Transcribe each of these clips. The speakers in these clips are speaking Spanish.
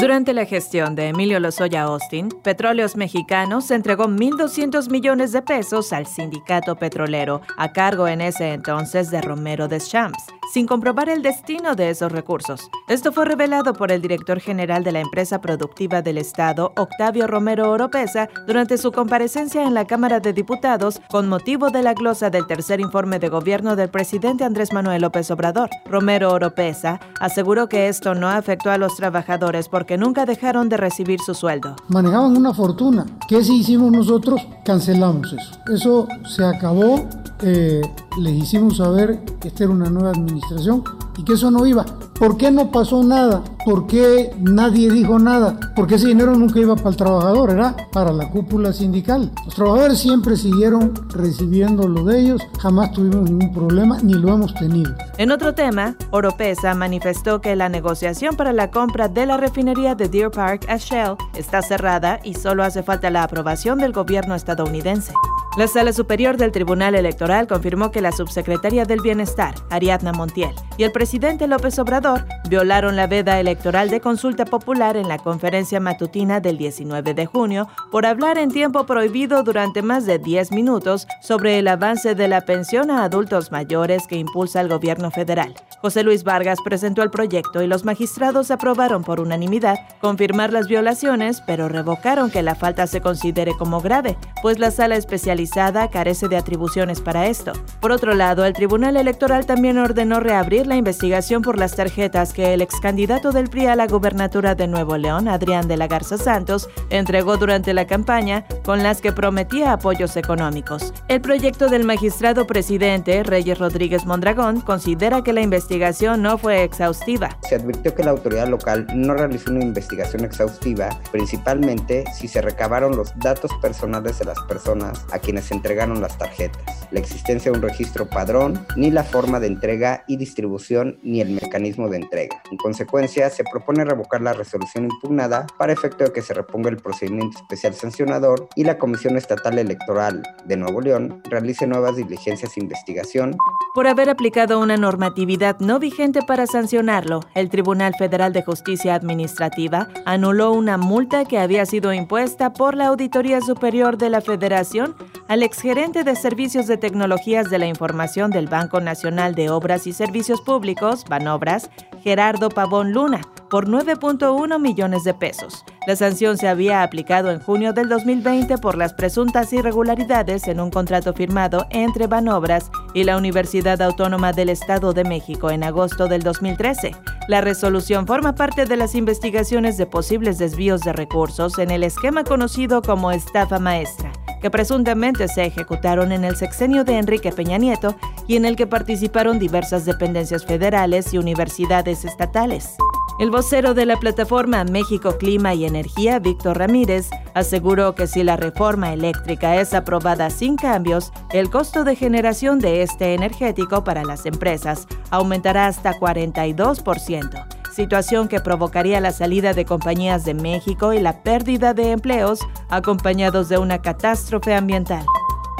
Durante la gestión de Emilio Lozoya Austin, Petróleos Mexicanos entregó 1.200 millones de pesos al sindicato petrolero, a cargo en ese entonces de Romero Deschamps sin comprobar el destino de esos recursos. Esto fue revelado por el director general de la empresa productiva del Estado, Octavio Romero Oropesa, durante su comparecencia en la Cámara de Diputados con motivo de la glosa del tercer informe de gobierno del presidente Andrés Manuel López Obrador. Romero Oropesa aseguró que esto no afectó a los trabajadores porque nunca dejaron de recibir su sueldo. Manejaban una fortuna. ¿Qué si hicimos nosotros? Cancelamos eso. Eso se acabó eh, les hicimos saber que esta era una nueva administración y que eso no iba. ¿Por qué no pasó nada? ¿Por qué nadie dijo nada? Porque ese dinero nunca iba para el trabajador, era para la cúpula sindical. Los trabajadores siempre siguieron recibiendo lo de ellos, jamás tuvimos ningún problema ni lo hemos tenido. En otro tema, Oropesa manifestó que la negociación para la compra de la refinería de Deer Park a Shell está cerrada y solo hace falta la aprobación del gobierno estadounidense. La Sala Superior del Tribunal Electoral confirmó que la subsecretaria del Bienestar, Ariadna Montiel, y el presidente López Obrador violaron la veda electoral de consulta popular en la conferencia matutina del 19 de junio por hablar en tiempo prohibido durante más de 10 minutos sobre el avance de la pensión a adultos mayores que impulsa el gobierno federal. José Luis Vargas presentó el proyecto y los magistrados aprobaron por unanimidad confirmar las violaciones, pero revocaron que la falta se considere como grave, pues la sala especial carece de atribuciones para esto. Por otro lado, el Tribunal Electoral también ordenó reabrir la investigación por las tarjetas que el ex candidato del PRI a la gubernatura de Nuevo León, Adrián de la Garza Santos, entregó durante la campaña con las que prometía apoyos económicos. El proyecto del magistrado presidente, Reyes Rodríguez Mondragón, considera que la investigación no fue exhaustiva. Se advirtió que la autoridad local no realizó una investigación exhaustiva, principalmente si se recabaron los datos personales de las personas a quienes quienes entregaron las tarjetas, la existencia de un registro padrón, ni la forma de entrega y distribución, ni el mecanismo de entrega. En consecuencia, se propone revocar la resolución impugnada para efecto de que se reponga el procedimiento especial sancionador y la Comisión Estatal Electoral de Nuevo León realice nuevas diligencias de investigación. Por haber aplicado una normatividad no vigente para sancionarlo, el Tribunal Federal de Justicia Administrativa anuló una multa que había sido impuesta por la Auditoría Superior de la Federación al exgerente de Servicios de Tecnologías de la Información del Banco Nacional de Obras y Servicios Públicos, Banobras, Gerardo Pavón Luna, por 9.1 millones de pesos. La sanción se había aplicado en junio del 2020 por las presuntas irregularidades en un contrato firmado entre Banobras y la Universidad Autónoma del Estado de México en agosto del 2013. La resolución forma parte de las investigaciones de posibles desvíos de recursos en el esquema conocido como estafa maestra que presuntamente se ejecutaron en el sexenio de Enrique Peña Nieto y en el que participaron diversas dependencias federales y universidades estatales. El vocero de la plataforma México Clima y Energía, Víctor Ramírez, aseguró que si la reforma eléctrica es aprobada sin cambios, el costo de generación de este energético para las empresas aumentará hasta 42% situación que provocaría la salida de compañías de México y la pérdida de empleos acompañados de una catástrofe ambiental.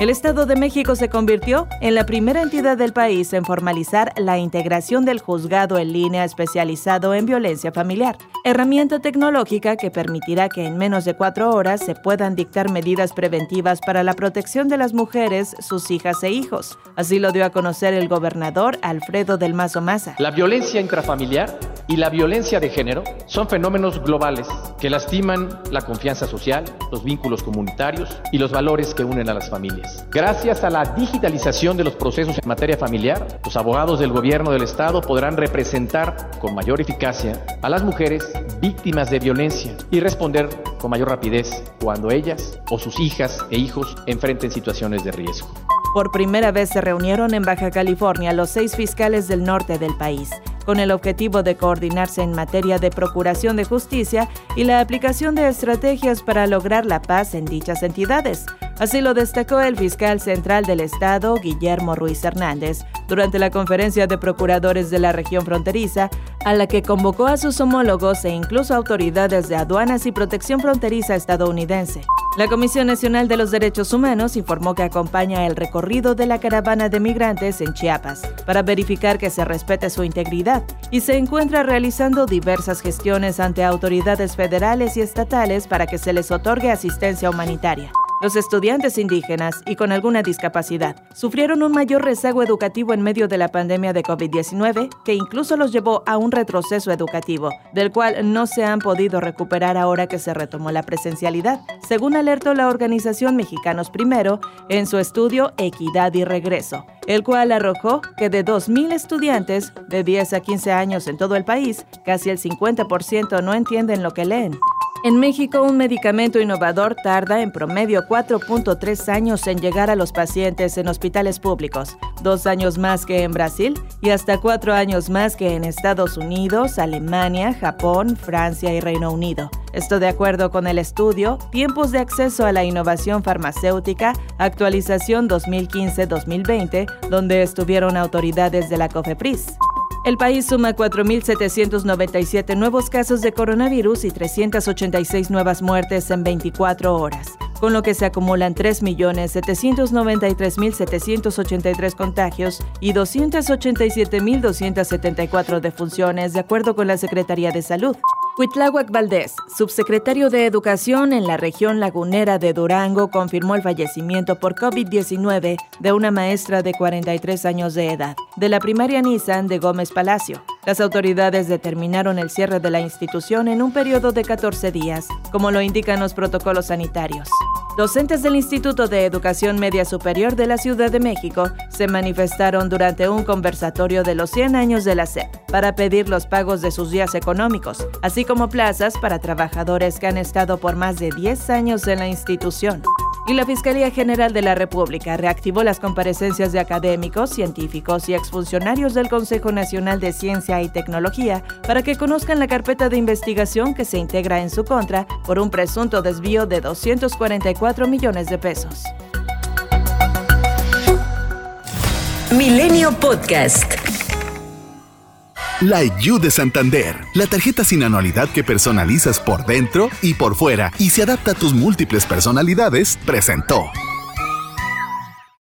El Estado de México se convirtió en la primera entidad del país en formalizar la integración del juzgado en línea especializado en violencia familiar, herramienta tecnológica que permitirá que en menos de cuatro horas se puedan dictar medidas preventivas para la protección de las mujeres, sus hijas e hijos. Así lo dio a conocer el gobernador Alfredo del Mazo Maza. La violencia intrafamiliar y la violencia de género son fenómenos globales que lastiman la confianza social, los vínculos comunitarios y los valores que unen a las familias. Gracias a la digitalización de los procesos en materia familiar, los abogados del gobierno del Estado podrán representar con mayor eficacia a las mujeres víctimas de violencia y responder con mayor rapidez cuando ellas o sus hijas e hijos enfrenten situaciones de riesgo. Por primera vez se reunieron en Baja California los seis fiscales del norte del país con el objetivo de coordinarse en materia de procuración de justicia y la aplicación de estrategias para lograr la paz en dichas entidades. Así lo destacó el fiscal central del Estado, Guillermo Ruiz Hernández, durante la conferencia de procuradores de la región fronteriza, a la que convocó a sus homólogos e incluso autoridades de aduanas y protección fronteriza estadounidense. La Comisión Nacional de los Derechos Humanos informó que acompaña el recorrido de la caravana de migrantes en Chiapas para verificar que se respete su integridad y se encuentra realizando diversas gestiones ante autoridades federales y estatales para que se les otorgue asistencia humanitaria. Los estudiantes indígenas y con alguna discapacidad sufrieron un mayor rezago educativo en medio de la pandemia de COVID-19 que incluso los llevó a un retroceso educativo, del cual no se han podido recuperar ahora que se retomó la presencialidad, según alertó la organización Mexicanos Primero en su estudio Equidad y Regreso, el cual arrojó que de 2.000 estudiantes de 10 a 15 años en todo el país, casi el 50% no entienden lo que leen. En México, un medicamento innovador tarda en promedio 4.3 años en llegar a los pacientes en hospitales públicos, dos años más que en Brasil y hasta cuatro años más que en Estados Unidos, Alemania, Japón, Francia y Reino Unido. Esto de acuerdo con el estudio Tiempos de acceso a la innovación farmacéutica, actualización 2015-2020, donde estuvieron autoridades de la COFEPRIS. El país suma 4.797 nuevos casos de coronavirus y 386 nuevas muertes en 24 horas, con lo que se acumulan 3.793.783 contagios y 287.274 defunciones, de acuerdo con la Secretaría de Salud. Huitláhuac Valdés, subsecretario de Educación en la región lagunera de Durango, confirmó el fallecimiento por COVID-19 de una maestra de 43 años de edad, de la primaria Nissan de Gómez Palacio. Las autoridades determinaron el cierre de la institución en un periodo de 14 días, como lo indican los protocolos sanitarios. Docentes del Instituto de Educación Media Superior de la Ciudad de México se manifestaron durante un conversatorio de los 100 años de la SEP para pedir los pagos de sus días económicos, así como plazas para trabajadores que han estado por más de 10 años en la institución y la Fiscalía General de la República reactivó las comparecencias de académicos, científicos y exfuncionarios del Consejo Nacional de Ciencia y Tecnología para que conozcan la carpeta de investigación que se integra en su contra por un presunto desvío de 244 millones de pesos. Milenio Podcast. La You de Santander, la tarjeta sin anualidad que personalizas por dentro y por fuera y se adapta a tus múltiples personalidades, presentó.